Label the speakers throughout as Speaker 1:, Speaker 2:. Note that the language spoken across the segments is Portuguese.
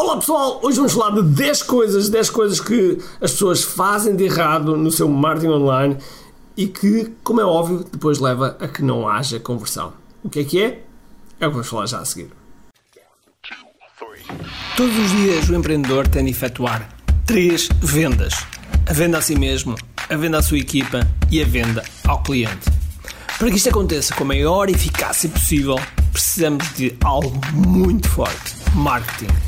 Speaker 1: Olá pessoal, hoje vamos falar de 10 coisas, 10 coisas que as pessoas fazem de errado no seu marketing online e que, como é óbvio, depois leva a que não haja conversão. O que é que é? É o que vamos falar já a seguir.
Speaker 2: Todos os dias o empreendedor tem de efetuar três vendas: a venda a si mesmo, a venda à sua equipa e a venda ao cliente. Para que isto aconteça com a maior eficácia possível, precisamos de algo muito forte: marketing.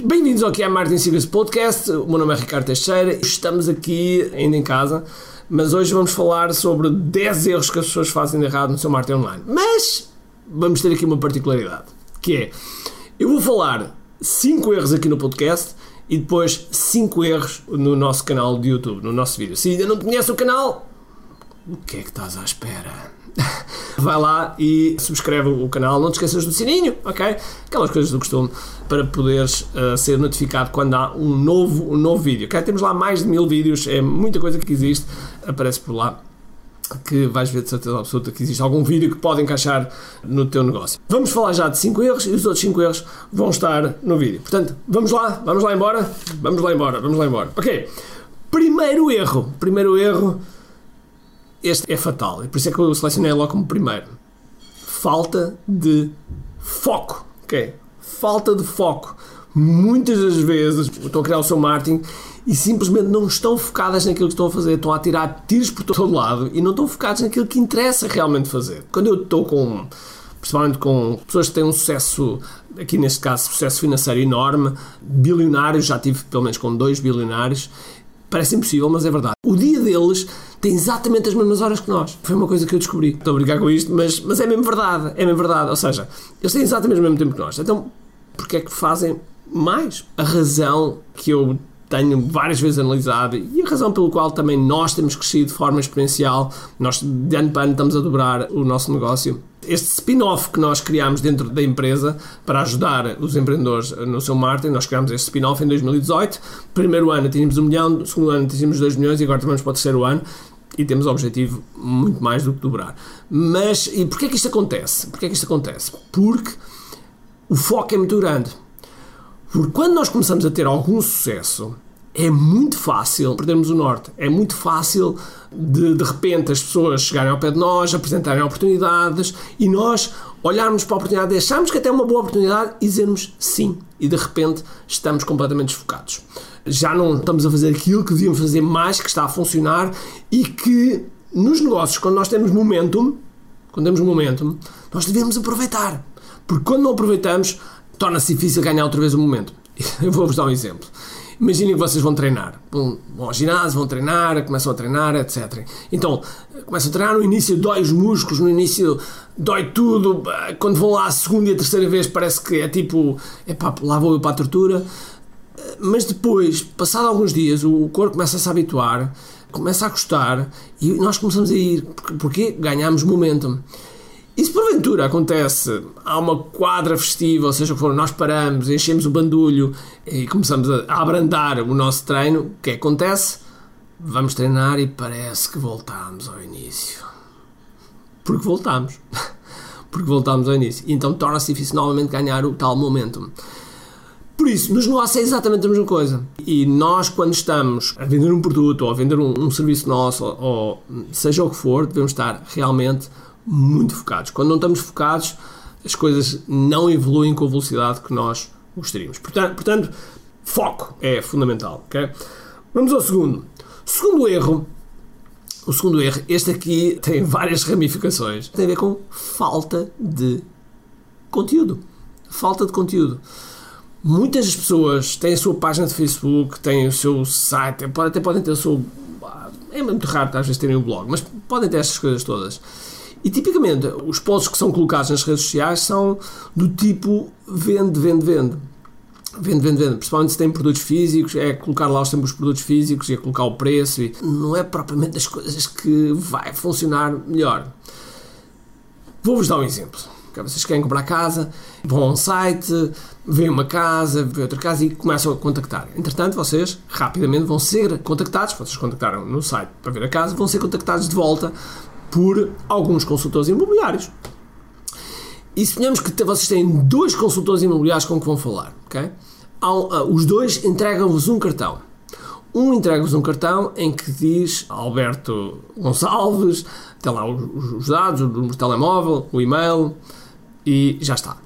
Speaker 1: Bem-vindos ao é Martin Secrets Podcast. O meu nome é Ricardo Teixeira. Estamos aqui ainda em casa, mas hoje vamos falar sobre 10 erros que as pessoas fazem de errado no seu marketing online. Mas vamos ter aqui uma particularidade, que é eu vou falar 5 erros aqui no podcast e depois 5 erros no nosso canal de YouTube, no nosso vídeo. Se ainda não conhece o canal, o que é que estás à espera? Vai lá e subscreve o canal. Não te esqueças do sininho, ok? Aquelas coisas do costume para poderes uh, ser notificado quando há um novo, um novo vídeo. Okay? Temos lá mais de mil vídeos, é muita coisa que existe, aparece por lá que vais ver de certeza absoluta que existe algum vídeo que pode encaixar no teu negócio. Vamos falar já de 5 erros e os outros 5 erros vão estar no vídeo. Portanto, vamos lá, vamos lá embora, vamos lá embora, vamos lá embora. Ok, primeiro erro, primeiro erro este é fatal. Por isso é que eu selecionei logo como primeiro. Falta de foco. Ok? Falta de foco. Muitas das vezes estão a criar o seu marketing e simplesmente não estão focadas naquilo que estão a fazer. Estão a tirar tiros por todo lado e não estão focados naquilo que interessa realmente fazer. Quando eu estou com principalmente com pessoas que têm um sucesso, aqui neste caso, sucesso financeiro enorme, bilionários, já tive pelo menos com dois bilionários, Parece impossível, mas é verdade. O dia deles tem exatamente as mesmas horas que nós. Foi uma coisa que eu descobri. Estou a brincar com isto, mas, mas é mesmo verdade. É mesmo verdade. Ou seja, eles têm exatamente o mesmo tempo que nós. Então, porquê é que fazem mais? A razão que eu tenho várias vezes analisado e a razão pelo qual também nós temos crescido de forma exponencial, nós de ano para ano estamos a dobrar o nosso negócio. Este spin-off que nós criámos dentro da empresa para ajudar os empreendedores no seu marketing, nós criámos este spin-off em 2018. Primeiro ano tínhamos um milhão, segundo ano tínhamos 2 milhões e agora vamos para o terceiro ano e temos o objetivo muito mais do que dobrar. Mas, e porquê é que isto acontece? Porquê é que isto acontece? Porque o foco é muito grande. Porque quando nós começamos a ter algum sucesso, é muito fácil perdermos o norte. É muito fácil de de repente as pessoas chegarem ao pé de nós, apresentarem oportunidades e nós olharmos para a oportunidade acharmos que até é uma boa oportunidade e dizermos sim. E de repente estamos completamente desfocados. Já não estamos a fazer aquilo que devíamos fazer mais, que está a funcionar e que nos negócios, quando nós temos momentum, quando temos momentum, nós devemos aproveitar. Porque quando não aproveitamos, torna-se difícil ganhar outra vez o momento. Eu vou-vos dar um exemplo. Imaginem que vocês vão treinar. Vão, ao ginásio, vão treinar, começam a treinar, etc. Então, começam a treinar, no início dói os músculos, no início dói tudo. Quando vão lá a segunda e a terceira vez parece que é tipo, é pá, lá vou eu para a tortura. Mas depois, passado alguns dias, o corpo começa a se habituar, começa a gostar e nós começamos a ir. Porque ganhamos momentum. E se porventura acontece, há uma quadra festiva, ou seja, nós paramos, enchemos o bandulho e começamos a abrandar o nosso treino, o que acontece? Vamos treinar e parece que voltamos ao início. Porque voltamos. Porque voltamos ao início. Então torna-se difícil novamente ganhar o tal momento. Por isso, nos negócios é exatamente a mesma coisa. E nós, quando estamos a vender um produto ou a vender um, um serviço nosso, ou, ou seja o que for, devemos estar realmente muito focados. Quando não estamos focados, as coisas não evoluem com a velocidade que nós gostaríamos. Portanto, portanto foco é fundamental. Okay? Vamos ao segundo. Segundo erro. O segundo erro, este aqui tem várias ramificações. Tem a ver com falta de conteúdo. Falta de conteúdo. Muitas pessoas têm a sua página de Facebook, têm o seu site, até podem ter o seu. É muito raro às vezes terem um blog, mas podem ter estas coisas todas e tipicamente os posts que são colocados nas redes sociais são do tipo vende, vende, vende. Vende, vende, vende. Principalmente se tem produtos físicos, é colocar lá sempre os produtos físicos e é colocar o preço. E não é propriamente das coisas que vai funcionar melhor. Vou-vos dar um exemplo. Vocês querem comprar casa, vão a um site, veem uma casa, veem outra casa e começam a contactar. Entretanto, vocês rapidamente vão ser contactados, vocês contactaram no site para ver a casa, vão ser contactados de volta por alguns consultores imobiliários. E suponhamos que vocês têm dois consultores imobiliários com que vão falar, ok? Ah, os dois entregam-vos um cartão. Um entrega-vos um cartão em que diz Alberto Gonçalves, tem lá os, dados, o número de telemóvel, o e-mail e já está.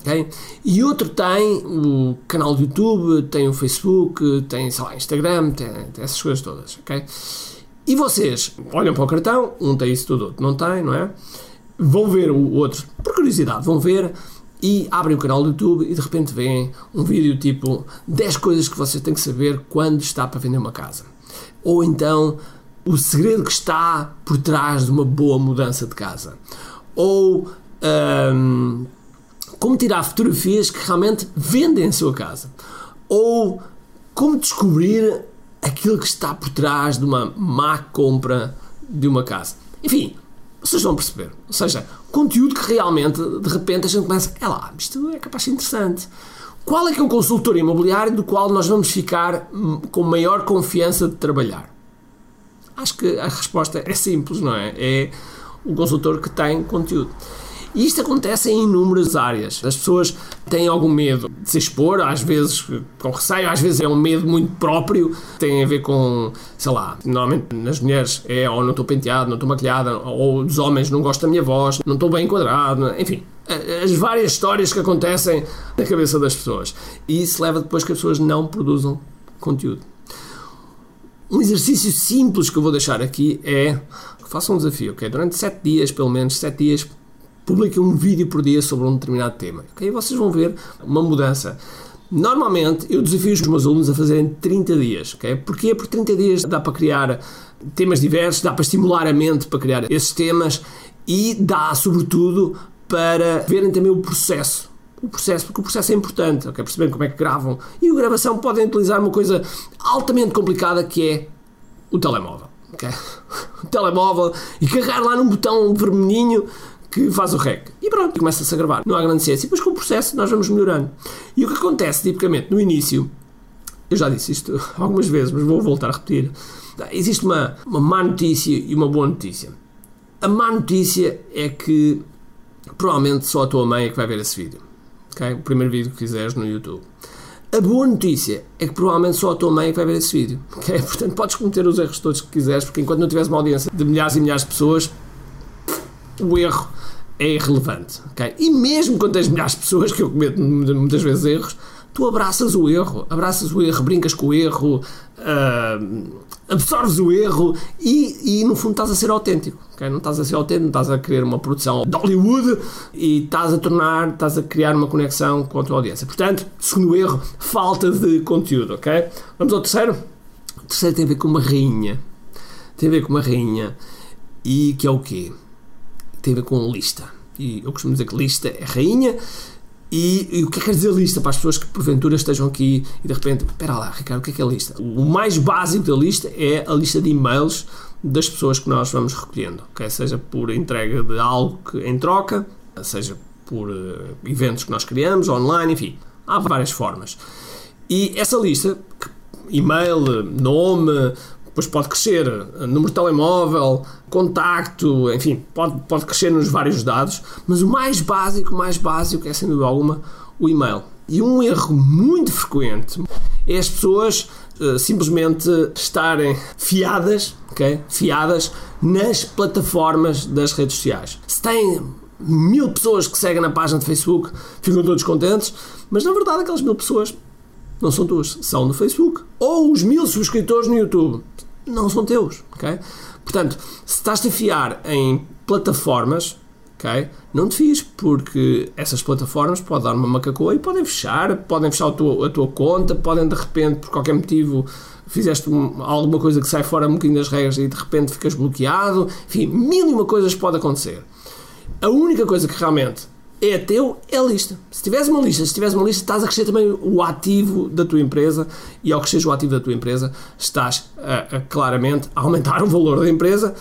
Speaker 1: Okay? E outro tem o canal do YouTube, tem o Facebook, tem sei lá, Instagram, tem, tem essas coisas todas. Okay? E vocês olham para o cartão, um tem isso tudo, outro não tem, não é? Vão ver o outro, por curiosidade, vão ver e abrem o canal do YouTube e de repente veem um vídeo tipo 10 coisas que você tem que saber quando está para vender uma casa. Ou então o segredo que está por trás de uma boa mudança de casa. Ou um, como tirar fotografias que realmente vendem a sua casa. Ou como descobrir aquilo que está por trás de uma má compra de uma casa. Enfim, vocês vão perceber. Ou seja, conteúdo que realmente, de repente, a gente começa, é lá, isto é capaz de ser interessante. Qual é que é um consultor imobiliário do qual nós vamos ficar hum, com maior confiança de trabalhar? Acho que a resposta é simples, não é? É o consultor que tem conteúdo. E isto acontece em inúmeras áreas. As pessoas têm algum medo de se expor, às vezes com receio, às vezes é um medo muito próprio, tem a ver com, sei lá, normalmente nas mulheres é ou não estou penteado, não estou maquilhada, ou dos homens não gosto da minha voz, não estou bem enquadrado, enfim. As várias histórias que acontecem na cabeça das pessoas. E isso leva depois que as pessoas não produzam conteúdo. Um exercício simples que eu vou deixar aqui é façam um desafio, ok? Durante 7 dias, pelo menos 7 dias, publica um vídeo por dia sobre um determinado tema. Okay? Vocês vão ver uma mudança. Normalmente eu desafio os meus alunos a fazerem 30 dias. Porquê? Porque 30 dias dá para criar temas diversos, dá para estimular a mente para criar esses temas e dá, sobretudo, para verem também o processo. O processo, porque o processo é importante, okay? perceberem como é que gravam. E a gravação podem utilizar uma coisa altamente complicada que é o telemóvel. Okay? O telemóvel e carregar lá num botão vermelhinho que faz o rec. E pronto, começa-se a gravar. Não há grande ciência. E depois com o processo nós vamos melhorando. E o que acontece, tipicamente, no início, eu já disse isto algumas vezes, mas vou voltar a repetir. Existe uma, uma má notícia e uma boa notícia. A má notícia é que provavelmente só a tua mãe é que vai ver esse vídeo. Okay? O primeiro vídeo que fizeres no YouTube. A boa notícia é que provavelmente só a tua mãe é que vai ver esse vídeo. Okay? Portanto, podes cometer os erros todos que quiseres, porque enquanto não tiveres uma audiência de milhares e milhares de pessoas, o erro é irrelevante. Okay? E mesmo quando tens milhares de pessoas, que eu cometo muitas vezes erros, tu abraças o erro, abraças o erro, brincas com o erro, uh, absorves o erro e, e, no fundo estás a ser autêntico. Okay? Não estás a ser autêntico, não estás a querer uma produção de Hollywood e estás a tornar, estás a criar uma conexão com a tua audiência. Portanto, segundo erro, falta de conteúdo. ok? Vamos ao terceiro? O terceiro tem a ver com uma rainha. Tem a ver com uma rainha e que é o quê? Tem a ver com lista. E eu costumo dizer que lista é rainha. E, e, o que é que quer dizer lista para as pessoas que porventura estejam aqui e de repente, espera lá, Ricardo, o que é que é lista? O mais básico da lista é a lista de e-mails das pessoas que nós vamos recolhendo, okay? seja por entrega de algo que, em troca, seja por uh, eventos que nós criamos, online, enfim, há várias formas. E essa lista, e-mail, nome, depois pode crescer número de telemóvel, contacto, enfim, pode, pode crescer nos vários dados, mas o mais básico, mais básico é sem dúvida alguma o e-mail. E um erro muito frequente é as pessoas uh, simplesmente estarem fiadas, okay? fiadas nas plataformas das redes sociais. Se tem mil pessoas que seguem na página de Facebook, ficam todos contentes, mas na verdade aquelas mil pessoas não são tuas, são no Facebook. Ou os mil subscritores no YouTube, não são teus, ok? Portanto, se estás a fiar em plataformas, ok? Não te fies, porque essas plataformas podem dar uma macacoa e podem fechar, podem fechar a tua, a tua conta, podem de repente, por qualquer motivo, fizeste um, alguma coisa que sai fora um bocadinho das regras e de repente ficas bloqueado. Enfim, mil e uma coisas pode acontecer. A única coisa que realmente é teu, é a lista. Se tiveres uma lista, se tiveres uma lista, estás a crescer também o ativo da tua empresa e ao crescer o ativo da tua empresa, estás a, a, claramente a aumentar o valor da empresa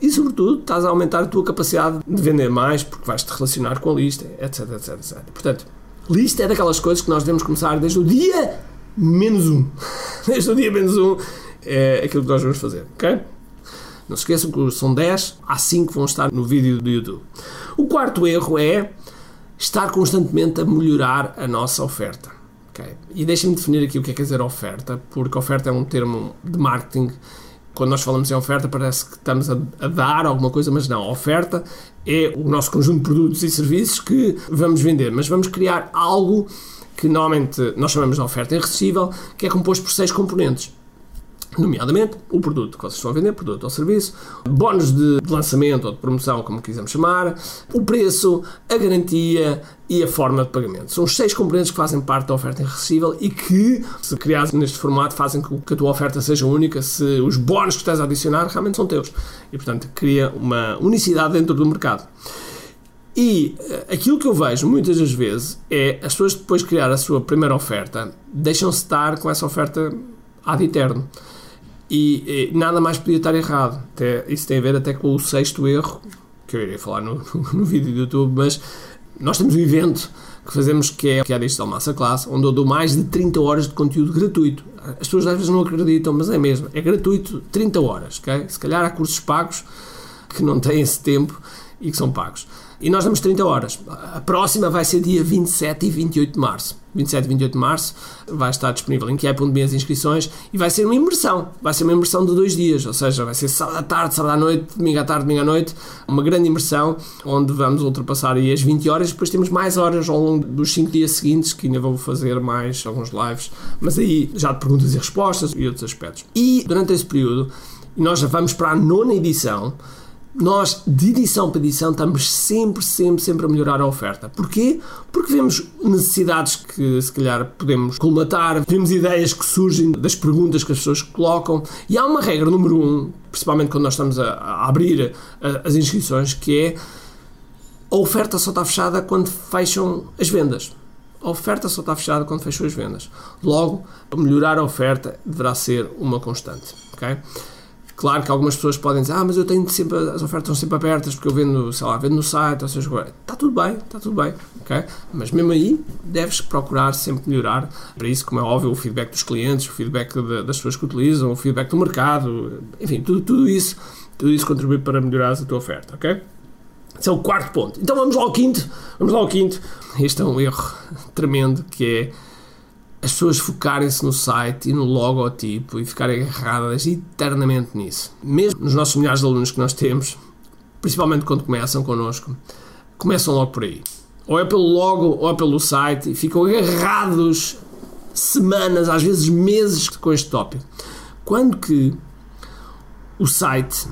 Speaker 1: e, sobretudo, estás a aumentar a tua capacidade de vender mais porque vais-te relacionar com a lista, etc, etc, etc. Portanto, lista é daquelas coisas que nós devemos começar desde o dia menos um. desde o dia menos um é aquilo que nós vamos fazer, ok? Não se esqueçam que são 10, há 5 que vão estar no vídeo do YouTube. O quarto erro é estar constantemente a melhorar a nossa oferta. Okay? E deixem-me definir aqui o que é, que é dizer oferta, porque oferta é um termo de marketing. Quando nós falamos em oferta, parece que estamos a, a dar alguma coisa, mas não. A oferta é o nosso conjunto de produtos e serviços que vamos vender, mas vamos criar algo que normalmente nós chamamos de oferta irresistível, que é composto por seis componentes nomeadamente o produto que vocês estão a vender, produto ou serviço, bónus de lançamento ou de promoção, como quisermos chamar, o preço, a garantia e a forma de pagamento. São os seis componentes que fazem parte da oferta irresistível e que, se criados neste formato, fazem com que a tua oferta seja única se os bónus que estás a adicionar realmente são teus. E, portanto, cria uma unicidade dentro do mercado. E eh, aquilo que eu vejo muitas das vezes é as pessoas depois de criar a sua primeira oferta deixam-se estar com essa oferta ad eterno. E, e, nada mais podia estar errado. Até, isso tem a ver até com o sexto erro, que eu irei falar no, no vídeo do YouTube, mas nós temos um evento que fazemos que é, que é a Digital Masterclass, onde eu dou mais de 30 horas de conteúdo gratuito. As pessoas às vezes não acreditam, mas é mesmo, é gratuito 30 horas, ok? Se calhar há cursos pagos que não têm esse tempo e que são pagos. E nós damos 30 horas. A próxima vai ser dia 27 e 28 de março. 27 e 28 de março vai estar disponível em QI.me as inscrições e vai ser uma imersão. Vai ser uma imersão de dois dias, ou seja, vai ser sábado à tarde, sábado à noite, domingo à tarde, domingo à noite. Uma grande imersão onde vamos ultrapassar aí as 20 horas. Depois temos mais horas ao longo dos 5 dias seguintes, que ainda vou fazer mais alguns lives, mas aí já de perguntas e respostas e outros aspectos. E durante esse período, nós já vamos para a nona edição nós, de edição para edição, estamos sempre, sempre, sempre a melhorar a oferta. Porquê? Porque vemos necessidades que, se calhar, podemos colmatar, vemos ideias que surgem das perguntas que as pessoas colocam. E há uma regra número um, principalmente quando nós estamos a, a abrir a, as inscrições, que é a oferta só está fechada quando fecham as vendas. A oferta só está fechada quando fecham as vendas. Logo, melhorar a oferta deverá ser uma constante. Okay? Claro que algumas pessoas podem dizer, ah, mas eu tenho sempre, as ofertas estão sempre abertas porque eu vendo, sei lá, vendo no site, ou seja, está tudo bem, está tudo bem, ok? Mas mesmo aí, deves procurar sempre melhorar. Para isso, como é óbvio, o feedback dos clientes, o feedback de, das pessoas que utilizam, o feedback do mercado, enfim, tudo, tudo isso, tudo isso contribui para melhorar a tua oferta, ok? Esse é o quarto ponto. Então vamos lá ao quinto, vamos lá ao quinto. Este é um erro tremendo que é as pessoas focarem-se no site e no logotipo e ficarem agarradas eternamente nisso. Mesmo nos nossos milhares de alunos que nós temos, principalmente quando começam connosco, começam logo por aí. Ou é pelo logo ou é pelo site e ficam agarrados semanas, às vezes meses com este tópico. Quando que o site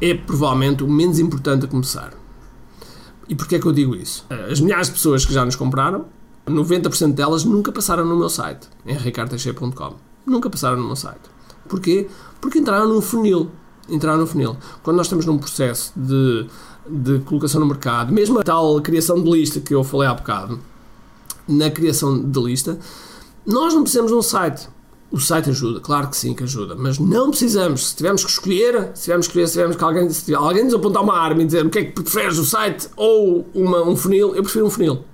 Speaker 1: é provavelmente o menos importante a começar. E porquê é que eu digo isso? As milhares de pessoas que já nos compraram 90% delas nunca passaram no meu site, em ricardteixeira.com. Nunca passaram no meu site. Porquê? Porque entraram num funil. Entraram no funil. Quando nós estamos num processo de, de colocação no mercado, mesmo a tal criação de lista que eu falei há bocado, na criação de lista, nós não precisamos de um site. O site ajuda, claro que sim que ajuda, mas não precisamos. Se tivermos que escolher, se tivermos que escolher, se tivermos que alguém, se alguém nos apontar uma arma e dizer o que é que preferes, o site ou uma, um funil, eu prefiro um funil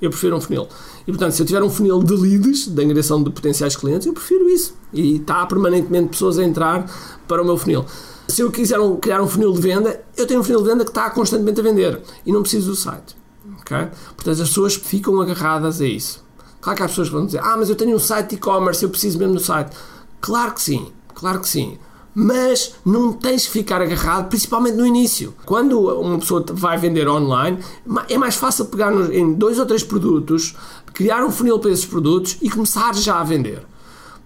Speaker 1: eu prefiro um funil. E portanto, se eu tiver um funil de leads, de angariação de potenciais clientes, eu prefiro isso. E está permanentemente pessoas a entrar para o meu funil. Se eu quiser um, criar um funil de venda, eu tenho um funil de venda que está constantemente a vender e não preciso do site. Okay? Portanto, as pessoas ficam agarradas a isso. Claro que há pessoas que vão dizer: Ah, mas eu tenho um site de e-commerce, eu preciso mesmo do site. Claro que sim, claro que sim mas não tens que ficar agarrado, principalmente no início. Quando uma pessoa vai vender online, é mais fácil pegar em dois ou três produtos, criar um funil para esses produtos e começar já a vender.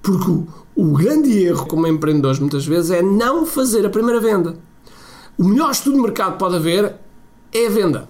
Speaker 1: Porque o, o grande erro como empreendedores muitas vezes é não fazer a primeira venda. O melhor estudo de mercado que pode haver é a venda.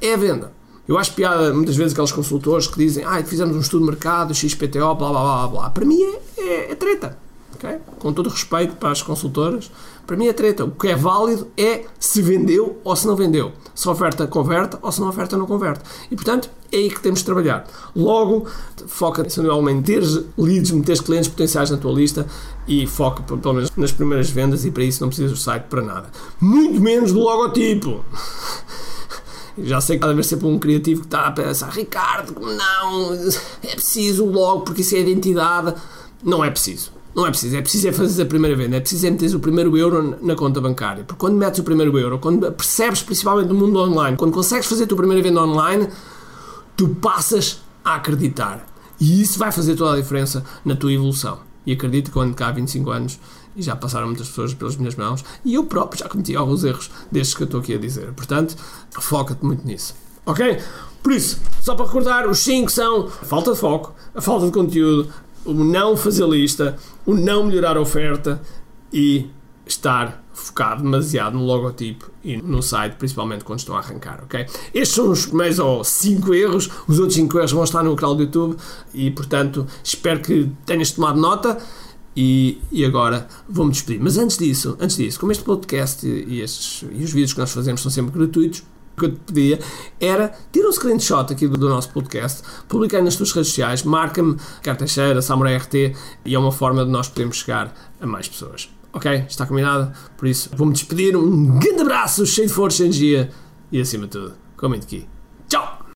Speaker 1: É a venda. Eu acho piada muitas vezes aqueles consultores que dizem ah, fizemos um estudo de mercado, XPTO, blá blá blá blá. Para mim é, é, é treta Okay? Com todo respeito para as consultoras, para mim é treta. O que é válido é se vendeu ou se não vendeu. Se a oferta converte ou se não oferta não converte. E portanto, é aí que temos de trabalhar. Logo, foca em ter leads, meter clientes potenciais na tua lista e foca pelo menos nas primeiras vendas e para isso não precisas do site para nada. Muito menos do logotipo. Já sei que cada vez sempre um criativo que está a pensar, Ricardo, não, é preciso logo porque isso é identidade. Não é preciso. Não é preciso, é preciso é fazer a primeira venda, é preciso é meter o primeiro euro na conta bancária. Porque quando metes o primeiro euro, quando percebes principalmente no mundo online, quando consegues fazer a tua primeira venda online, tu passas a acreditar. E isso vai fazer toda a diferença na tua evolução. E acredito que quando cá há 25 anos e já passaram muitas pessoas pelas minhas mãos e eu próprio já cometi alguns erros destes que eu estou aqui a dizer. Portanto, foca-te muito nisso. Ok? Por isso, só para recordar, os 5 são a falta de foco, a falta de conteúdo, o não fazer lista, o não melhorar a oferta e estar focado demasiado no logotipo e no site, principalmente quando estão a arrancar, ok? Estes são os primeiros ou 5 erros, os outros 5 erros vão estar no canal do YouTube e, portanto, espero que tenhas tomado nota e, e agora vou-me despedir. Mas antes disso, antes disso, como este podcast e, estes, e os vídeos que nós fazemos são sempre gratuitos, que eu te pedia era tira um screenshot aqui do, do nosso podcast, publica nas tuas redes sociais, marca-me Carteixeira, Samurai RT e é uma forma de nós podermos chegar a mais pessoas. Ok? Está combinado? Por isso, vou-me despedir. Um grande abraço, cheio de força, energia e acima de tudo, comente aqui.